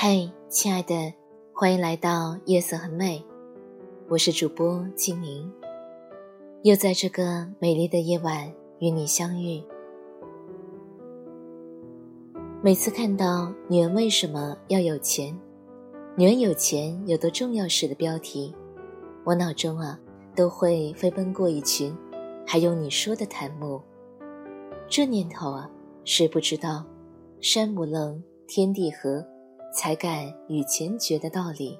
嘿，亲爱的，欢迎来到夜色很美，我是主播静宁，又在这个美丽的夜晚与你相遇。每次看到“女人为什么要有钱？女人有钱有多重要”时的标题，我脑中啊都会飞奔过一群还用你说的檀木。这年头啊，谁不知道山无棱，天地合。才敢与钱绝的道理。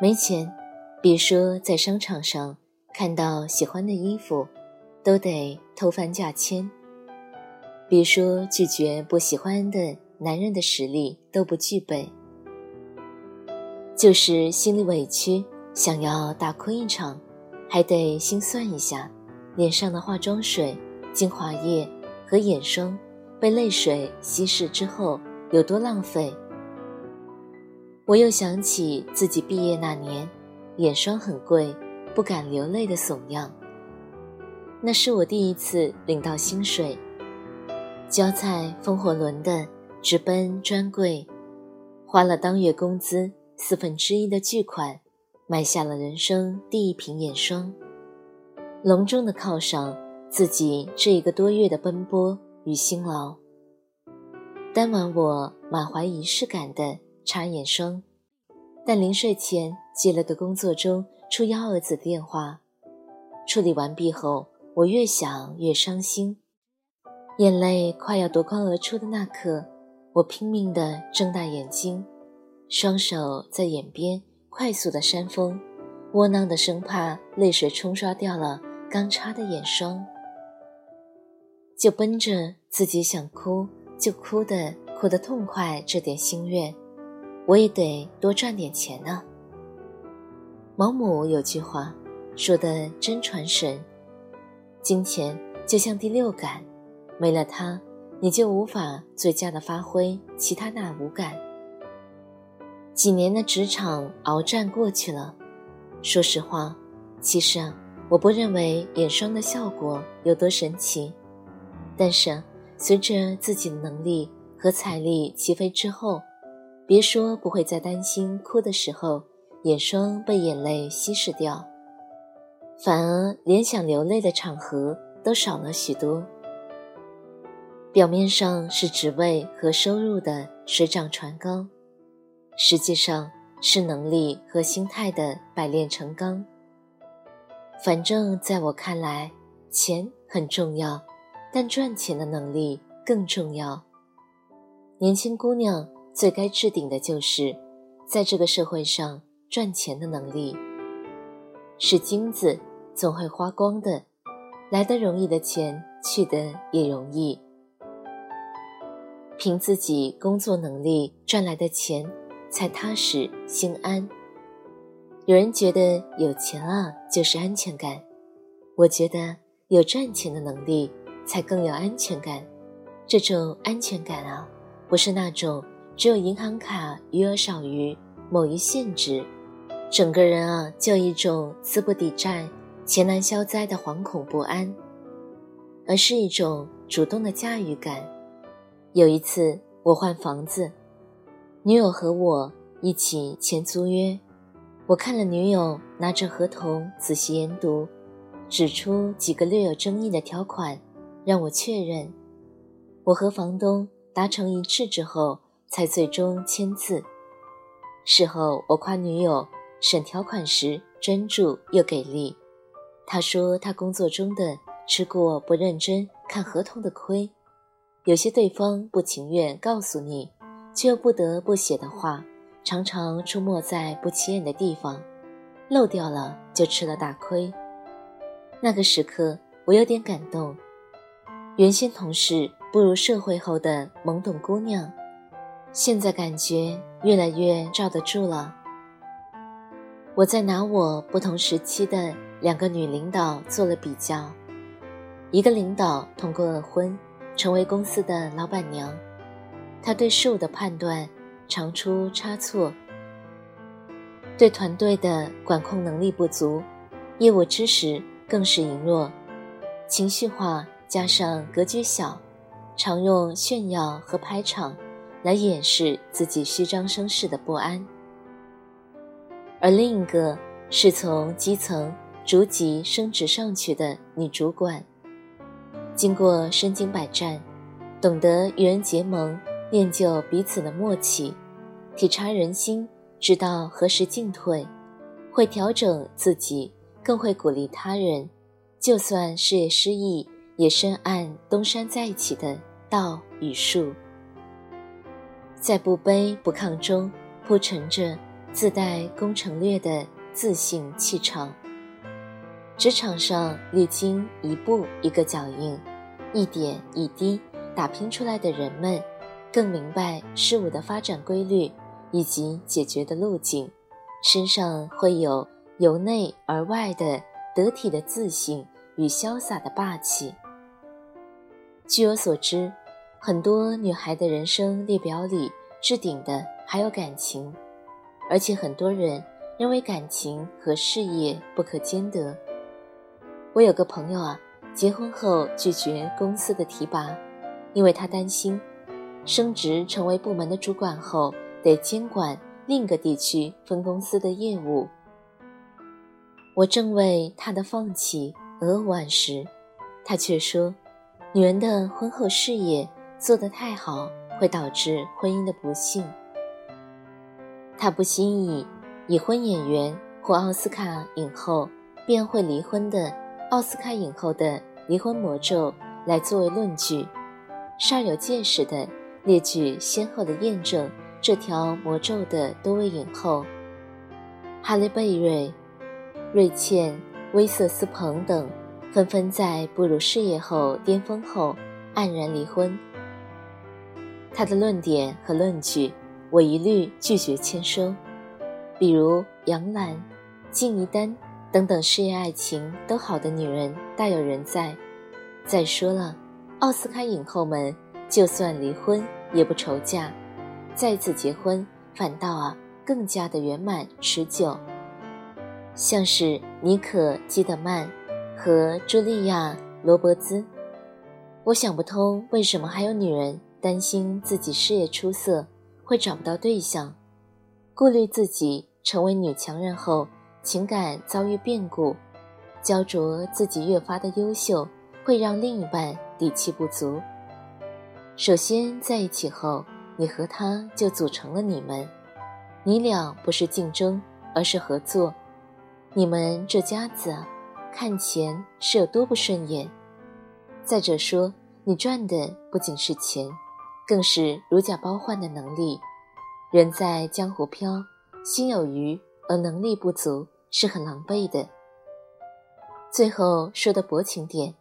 没钱，别说在商场上看到喜欢的衣服，都得偷翻价签；别说拒绝不喜欢的男人的实力都不具备。就是心里委屈，想要大哭一场，还得心算一下，脸上的化妆水、精华液和眼霜被泪水稀释之后。有多浪费？我又想起自己毕业那年，眼霜很贵，不敢流泪的怂样。那是我第一次领到薪水，交菜风火轮的直奔专柜，花了当月工资四分之一的巨款，买下了人生第一瓶眼霜，隆重的犒赏自己这一个多月的奔波与辛劳。当晚，我满怀仪式感的擦眼霜，但临睡前接了个工作中出幺蛾子的电话。处理完毕后，我越想越伤心，眼泪快要夺眶而出的那刻，我拼命地睁大眼睛，双手在眼边快速地扇风，窝囊的生怕泪水冲刷掉了刚擦的眼霜，就奔着自己想哭。就哭的哭得痛快，这点心愿，我也得多赚点钱呢。毛姆有句话说的真传神：金钱就像第六感，没了它，你就无法最佳的发挥其他那五感。几年的职场鏖战过去了，说实话，其实啊，我不认为眼霜的效果有多神奇，但是。随着自己的能力和财力起飞之后，别说不会再担心哭的时候眼霜被眼泪稀释掉，反而连想流泪的场合都少了许多。表面上是职位和收入的水涨船高，实际上是能力和心态的百炼成钢。反正在我看来，钱很重要。但赚钱的能力更重要。年轻姑娘最该置顶的就是，在这个社会上赚钱的能力。是金子总会花光的，来得容易的钱去得也容易。凭自己工作能力赚来的钱才踏实心安。有人觉得有钱啊就是安全感，我觉得有赚钱的能力。才更有安全感。这种安全感啊，不是那种只有银行卡余额少于某一限值，整个人啊就一种资不抵债、钱难消灾的惶恐不安，而是一种主动的驾驭感。有一次我换房子，女友和我一起签租约，我看了女友拿着合同仔细研读，指出几个略有争议的条款。让我确认，我和房东达成一致之后，才最终签字。事后我夸女友审条款时专注又给力。他说他工作中的吃过不认真看合同的亏，有些对方不情愿告诉你，却又不得不写的话，常常出没在不起眼的地方，漏掉了就吃了大亏。那个时刻，我有点感动。原先同事步入社会后的懵懂姑娘，现在感觉越来越罩得住了。我在拿我不同时期的两个女领导做了比较，一个领导通过了婚，成为公司的老板娘，她对事物的判断常出差错，对团队的管控能力不足，业务知识更是羸弱，情绪化加上格局小，常用炫耀和排场来掩饰自己虚张声势的不安。而另一个是从基层逐级升职上去的女主管，经过身经百战，懂得与人结盟，练就彼此的默契，体察人心，知道何时进退，会调整自己，更会鼓励他人。就算事业失意，也深谙东山再起的道与术，在不卑不亢中铺陈着。自带攻城略的自信气场。职场上历经一步一个脚印，一点一滴打拼出来的人们，更明白事物的发展规律以及解决的路径，身上会有由内而外的得体的自信与潇洒的霸气。据我所知，很多女孩的人生列表里置顶的还有感情。而且很多人认为感情和事业不可兼得。我有个朋友啊，结婚后拒绝公司的提拔，因为他担心升职成为部门的主管后得监管另一个地区分公司的业务。我正为他的放弃扼腕时，他却说：“女人的婚后事业做得太好，会导致婚姻的不幸。”他不惜以已婚演员或奥斯卡影后便会离婚的奥斯卡影后的离婚魔咒来作为论据，煞有介事的列举先后的验证这条魔咒的多位影后：哈利贝瑞、瑞茜、威瑟斯彭等，纷纷在步入事业后巅峰后黯然离婚。他的论点和论据。我一律拒绝签收，比如杨澜、金怡丹等等事业爱情都好的女人大有人在。再说了，奥斯卡影后们就算离婚也不愁嫁，再次结婚反倒啊更加的圆满持久。像是妮可基德曼和茱莉亚罗伯兹，我想不通为什么还有女人担心自己事业出色。会找不到对象，顾虑自己成为女强人后情感遭遇变故，焦灼自己越发的优秀，会让另一半底气不足。首先在一起后，你和他就组成了你们，你俩不是竞争，而是合作。你们这家子，看钱是有多不顺眼。再者说，你赚的不仅是钱。更是如假包换的能力。人在江湖飘，心有余而能力不足，是很狼狈的。最后说的薄情点，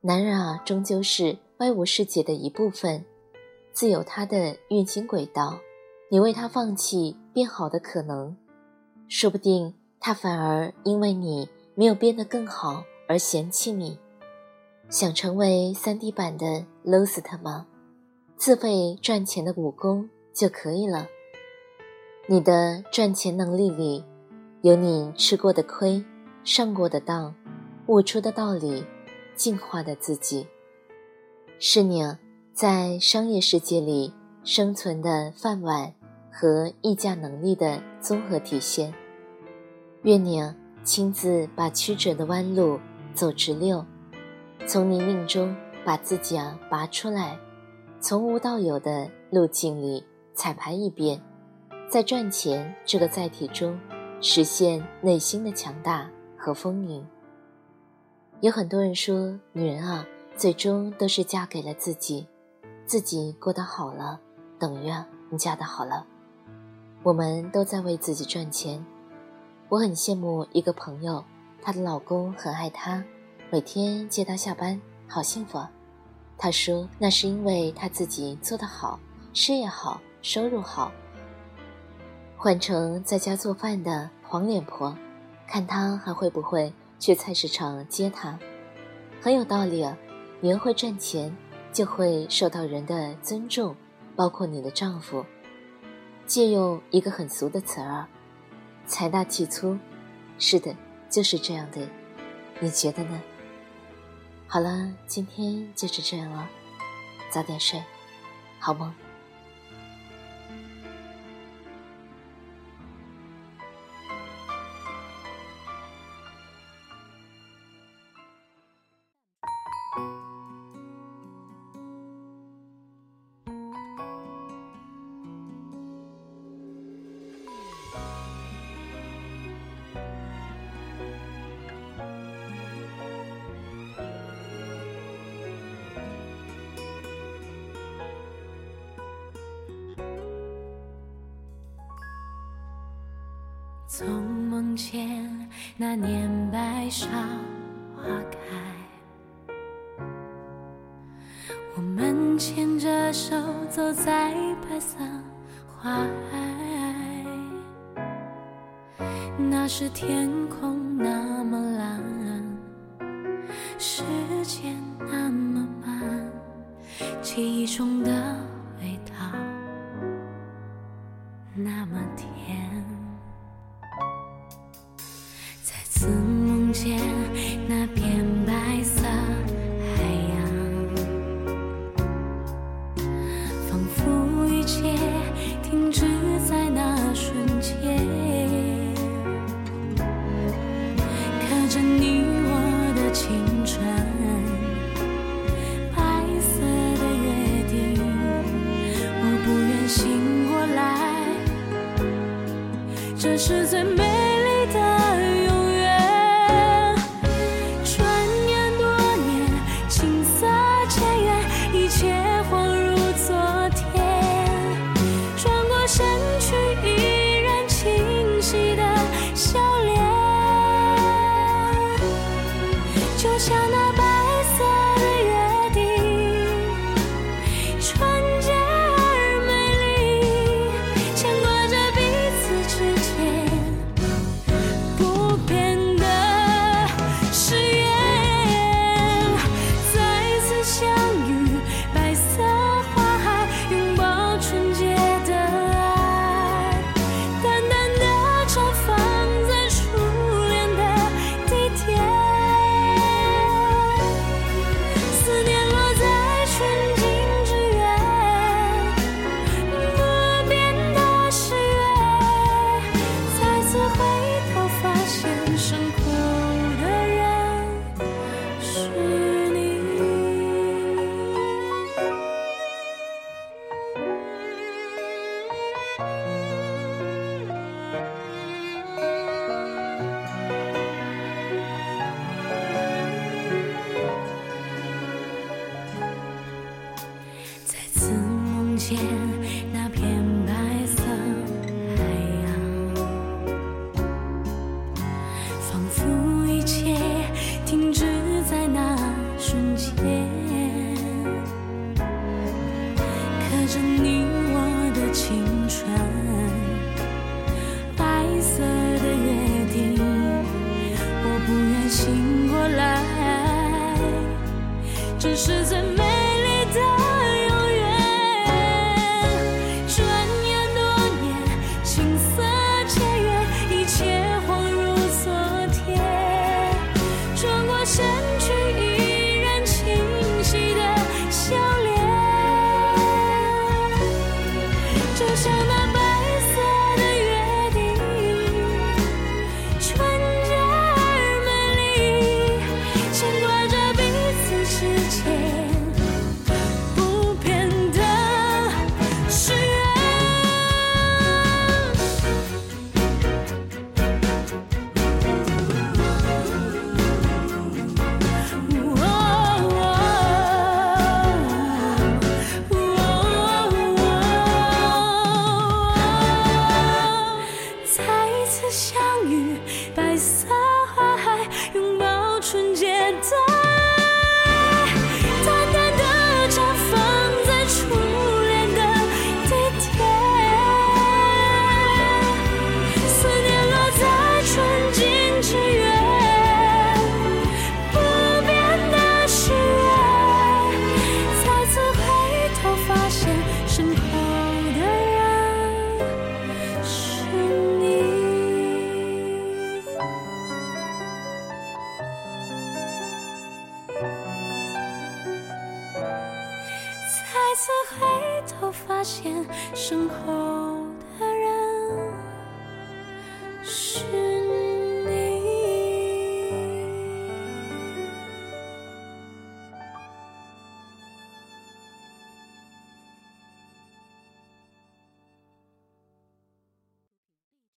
男人啊，终究是外物世界的一部分，自有他的运行轨道。你为他放弃变好的可能，说不定他反而因为你没有变得更好而嫌弃你。想成为三 D 版的 Lost 吗？自费赚钱的武功就可以了。你的赚钱能力里，有你吃过的亏、上过的当、悟出的道理、进化的自己，是你在商业世界里生存的饭碗和议价能力的综合体现。愿你亲自把曲折的弯路走直溜，从泥泞中把自己啊拔出来。从无到有的路径里彩排一遍，在赚钱这个载体中实现内心的强大和丰盈。有很多人说，女人啊，最终都是嫁给了自己，自己过得好了，等于啊你嫁得好了。我们都在为自己赚钱。我很羡慕一个朋友，她的老公很爱她，每天接她下班，好幸福啊。他说：“那是因为他自己做得好，事业好，收入好。换成在家做饭的黄脸婆，看她还会不会去菜市场接他。很有道理啊！女人会赚钱，就会受到人的尊重，包括你的丈夫。借用一个很俗的词儿，财大气粗。是的，就是这样的。你觉得呢？好了，今天就是这样了，早点睡，好梦。从梦见那年白芍花开，我们牵着手走在白色花海，那时天空那么蓝，时间那么慢，记忆中的味道那么甜。梦相遇白色身后。